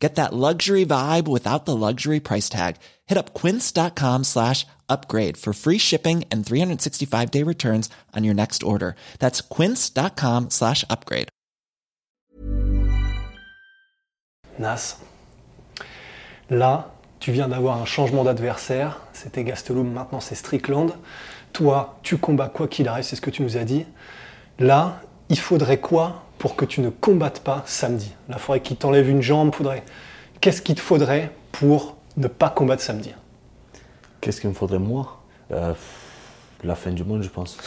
Get that luxury vibe without the luxury price tag. Hit up quince.com slash upgrade for free shipping and 365 day returns on your next order. That's quince.com slash upgrade. Nas, là, tu viens d'avoir un changement d'adversaire. C'était Gastelum, maintenant c'est Strickland. Toi, tu combats quoi qu'il arrive, c'est ce que tu nous as dit. Là, il faudrait quoi pour que tu ne combattes pas samedi? Il faudrait qu'il t'enlève une jambe, faudrait... Qu'est-ce qu'il te faudrait pour ne pas combattre samedi? Qu'est-ce qu'il me faudrait moi? Euh, La fin du monde, je pense.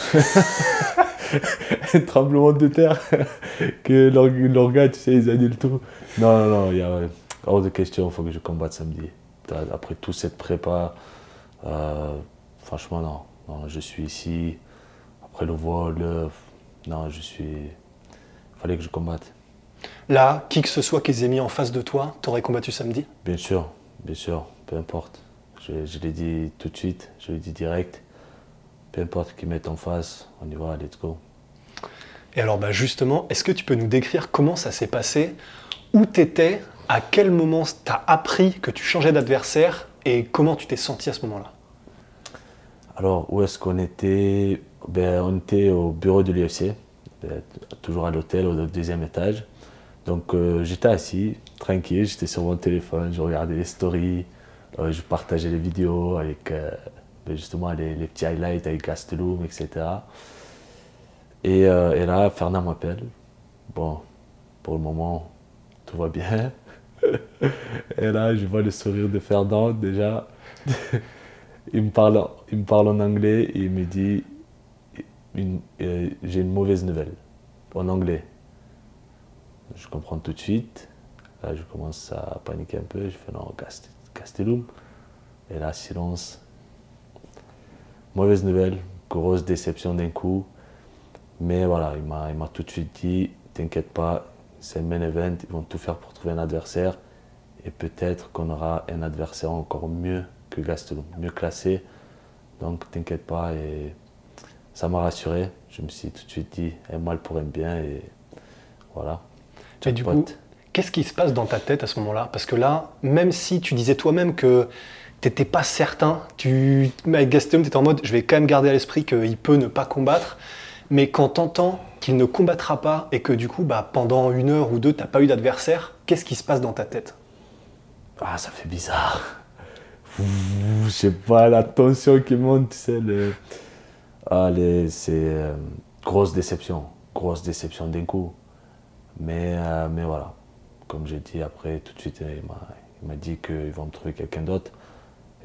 Un tremblement de terre, que l'organe, tu sais, ils annulent tout. Non, non, non, il y a hors de question, il faut que je combatte samedi. Après toute cette prépa, euh, franchement, non. non. Je suis ici, après le vol, non, je suis. Il fallait que je combatte. Là, qui que ce soit qu'ils aient mis en face de toi, t'aurais combattu samedi? Bien sûr, bien sûr, peu importe. Je, l'ai dit tout de suite, je l'ai dit direct. Peu importe qui mettent en face, on y va, let's go. Et alors, bah justement, est-ce que tu peux nous décrire comment ça s'est passé? Où t'étais? À quel moment t'as appris que tu changeais d'adversaire? Et comment tu t'es senti à ce moment-là? Alors, où est-ce qu'on était? Ben, On était au bureau de l'UFC, ben, toujours à l'hôtel, au deuxième étage. Donc, euh, j'étais assis, tranquille, j'étais sur mon téléphone, je regardais les stories, euh, je partageais les vidéos avec euh, ben, justement les, petits highlights avec Gastelum, etc. Et, et là, Fernand m'appelle. Bon, pour le moment, tout va bien. et là, je vois le sourire de Fernand déjà. il, me parle, il me parle en anglais et il me dit J'ai une mauvaise nouvelle en anglais. Je comprends tout de suite. Là, je commence à paniquer un peu. Je fais non, Castellum. Et là, silence. Mauvaise nouvelle, grosse déception d'un coup. Mais voilà, il m'a tout de suite dit T'inquiète pas, c'est un main event, ils vont tout faire pour trouver un adversaire. Et peut-être qu'on aura un adversaire encore mieux que Gastelum, mieux classé. Donc t'inquiète pas. Et ça m'a rassuré. Je me suis tout de suite dit un mal pour un bien. Et voilà. Et du coup, qu'est-ce qui se passe dans ta tête à ce moment-là? Parce que là, même si tu disais toi-même que tu n'étais pas certain, tu, avec Gastelum, tu étais en mode je vais quand même garder à l'esprit qu'il peut ne pas combattre. Mais quand tu entends qu'il ne combattra pas et que du coup, bah, pendant une heure ou deux, tu n'as pas eu d'adversaire, qu'est-ce qui se passe dans ta tête? Ah, ça fait bizarre. Je sais pas, la tension qui monte, tu sais. Le... Ah, c'est euh, grosse déception. Grosse déception d'un coup. Mais, euh, mais voilà, comme j'ai dit après, tout de suite, il m'a dit qu'il va me trouver quelqu'un d'autre.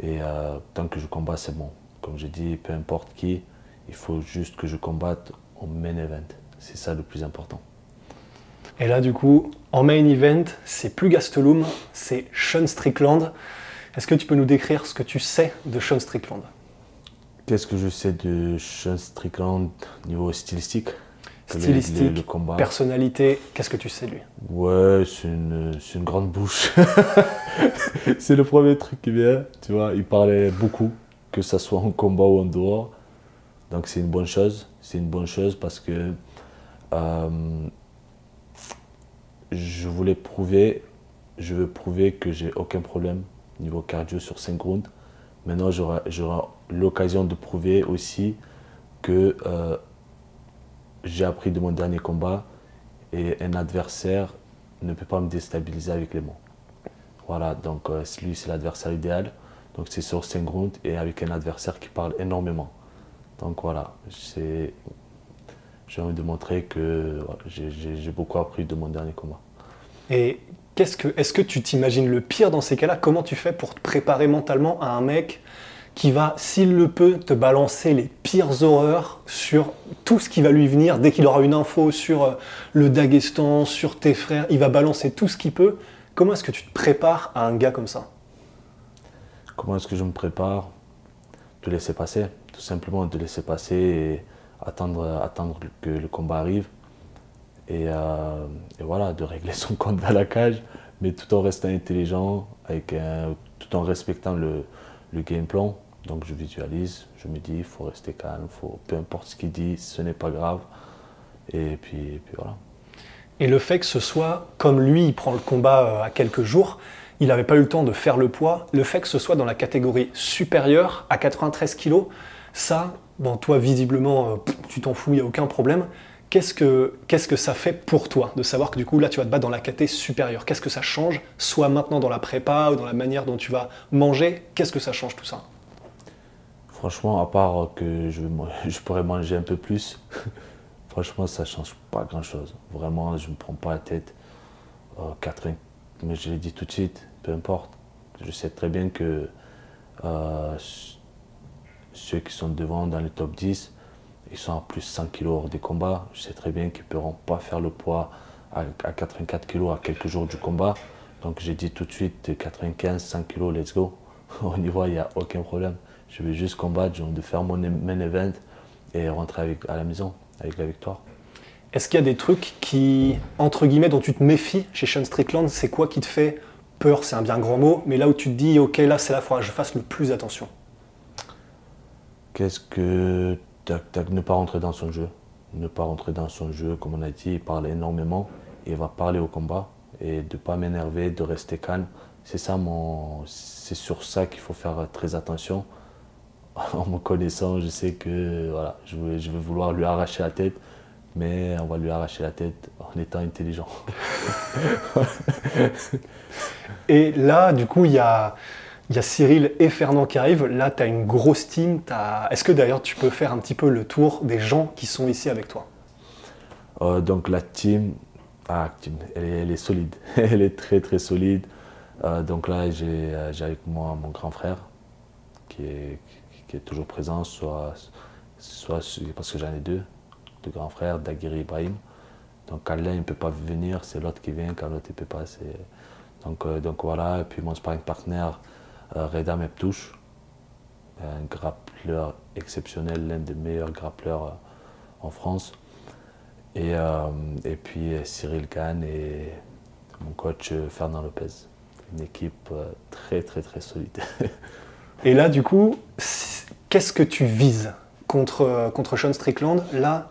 Et euh, tant que je combats, c'est bon. Comme j'ai dit, peu importe qui, il faut juste que je combatte au main event. C'est ça le plus important. Et là, du coup, en main event, c'est plus Gastelum, c'est Sean Strickland. Est-ce que tu peux nous décrire ce que tu sais de Sean Strickland? Qu'est-ce que je sais de Sean Strickland niveau stylistique? Stylistique, personnalité, qu'est-ce que tu sais de lui? Ouais, c'est une, une, grande bouche. c'est le premier truc qui vient, tu vois. Il parlait beaucoup, que ce soit en combat ou en dehors. Donc c'est une bonne chose. C'est une bonne chose parce que euh, je voulais prouver, je veux prouver que j'ai aucun problème niveau cardio sur 5 rounds. Maintenant, j'aurai l'occasion de prouver aussi que euh, j'ai appris de mon dernier combat et un adversaire ne peut pas me déstabiliser avec les mots. Voilà, donc euh, lui c'est l'adversaire idéal. Donc c'est sur 5 rounds et avec un adversaire qui parle énormément. Donc voilà, j'ai envie de montrer que j'ai beaucoup appris de mon dernier combat. Est-ce que, tu t'imagines le pire dans ces cas-là? Comment tu fais pour te préparer mentalement à un mec qui va, s'il le peut, te balancer les pires horreurs sur tout ce qui va lui venir? Dès qu'il aura une info sur euh, le Daghestan, sur tes frères. Il va balancer tout ce qu'il peut. Comment est-ce que tu te prépares à un gars comme ça? Comment est-ce que je me prépare? De laisser passer, tout simplement de laisser passer et attendre, attendre que le combat arrive. Et, voilà, de régler son compte à la cage, mais tout en restant intelligent, avec tout en respectant le, game plan. Donc je visualise, je me dis, il faut rester calme, peu importe ce qu'il dit, ce n'est pas grave. Et puis, voilà. Et le fait que ce soit, comme lui, il prend le combat euh, à quelques jours, il n'avait pas eu le temps de faire le poids, le fait que ce soit dans la catégorie supérieure à 93 kg, ça, toi, visiblement, euh, tu t'en fous, il n'y a aucun problème. Qu'est-ce que, qu'est-ce que ça fait pour toi de savoir que du coup, là, tu vas te battre dans la catégorie supérieure? Qu'est-ce que ça change, soit maintenant dans la prépa ou dans la manière dont tu vas manger? Qu'est-ce que ça change tout ça? Franchement, à part que je, je pourrais manger un peu plus, franchement, ça change pas grand-chose. Vraiment, je ne me prends pas la tête. Euh, mais je l'ai dit tout de suite, peu importe. Je sais très bien que euh, ceux qui sont devant dans le top 10, ils sont à plus 100 kg hors des combats. Je sais très bien qu'ils ne pourront pas faire le poids à, 84 kg à quelques jours du combat. Donc j'ai dit tout de suite 95, 100 kg, let's go. Au niveau, il n'y a aucun problème. Je vais juste combattre, je vais faire mon main event et rentrer avec, à la maison avec la victoire. Est-ce qu'il y a des trucs qui, entre guillemets, dont tu te méfies chez Sean Strickland C'est quoi qui te fait peur? C'est un bien grand mot, mais là où tu te dis, ok, là c'est la fois, je fasse le plus attention. Qu'est-ce que ne pas rentrer dans son jeu, ne pas rentrer dans son jeu, comme on a dit, il parle énormément, il va parler au combat et de ne pas m'énerver, de rester calme. C'est ça mon, c'est sur ça qu'il faut faire très attention. En me connaissant, je sais que voilà, je vais, je vais vouloir lui arracher la tête, mais on va lui arracher la tête en étant intelligent. et là, du coup, il y a, il y a Cyril et Fernand qui arrivent. Là, tu as une grosse team. Est-ce que d'ailleurs tu peux faire un petit peu le tour des gens qui sont ici avec toi? Euh, Donc la team, ah, elle, est, solide. elle est très très solide. Euh, donc là, euh, j'ai avec moi mon grand frère qui est, toujours présent, soit, parce que j'en ai deux, deux grands frères, Daguiri Ibrahim. Donc quand l'un ne peut pas venir, c'est l'autre qui vient, quand l'autre ne peut pas. Donc, donc voilà, et puis mon sparring partner, Reda Meptouche, un grappleur exceptionnel, l'un des meilleurs grappleurs euh, en France. Et, euh, puis Cyril Kahn et mon coach Fernand Lopez. Une équipe très très très solide. et là du coup, qu'est-ce que tu vises contre, contre Sean Strickland? Là,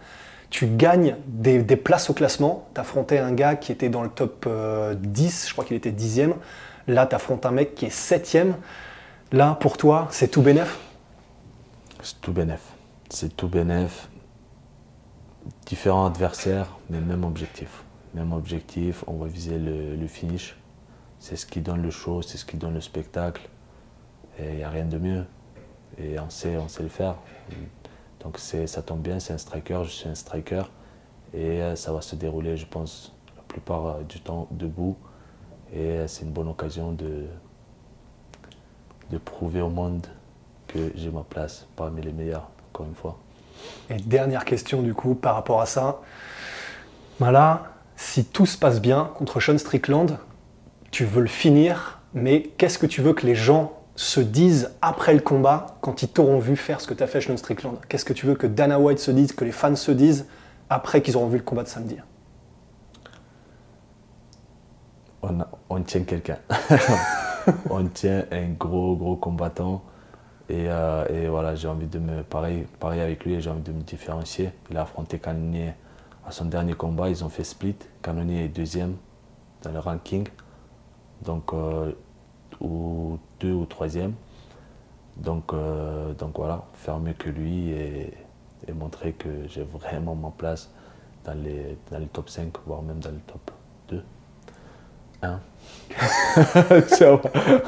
tu gagnes des, places au classement. Tu affrontais un gars qui était dans le top 10, je crois qu'il était 10e. Là, tu affrontes un mec qui est septième. Là, pour toi, c'est tout bénef? C'est tout bénef. C'est tout bénef. Différents adversaires, mais même objectif. Même objectif, on va viser le, finish. C'est ce qui donne le show, c'est ce qui donne le spectacle. Et il n'y a rien de mieux. Et on sait, on sait le faire. Donc ça tombe bien, c'est un striker, je suis un striker. Et euh, ça va se dérouler, je pense, la plupart euh, du temps debout. Et c'est une bonne occasion de, de prouver au monde que j'ai ma place parmi les meilleurs, encore une fois. Et dernière question du coup par rapport à ça. Voilà, si tout se passe bien contre Sean Strickland, tu veux le finir, mais qu'est-ce que tu veux que les gens se disent après le combat quand ils t'auront vu faire ce que tu as fait Sean Strickland? Qu'est-ce que tu veux que Dana White se dise, que les fans se disent après qu'ils auront vu le combat de samedi? On, tient quelqu'un. on tient un gros, gros combattant. Euh, et, voilà, j'ai envie de me pareil, pareil avec lui, j'ai envie de me différencier. Il a affronté Canonier à son dernier combat, ils ont fait split. Canonier est deuxième dans le ranking, donc euh, ou deux ou troisième. Donc, euh, donc voilà, faire mieux que lui et, montrer que j'ai vraiment ma place dans les, dans les top 5, voire même dans le top 2. Hein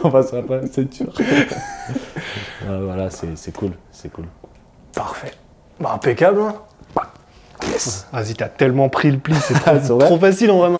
on passera pas c'est sûr. voilà, c'est cool, c'est cool. Parfait. Bah, impeccable. Hein yes. Vas-y, t'as tellement pris le pli, c'est trop, trop facile en vrai.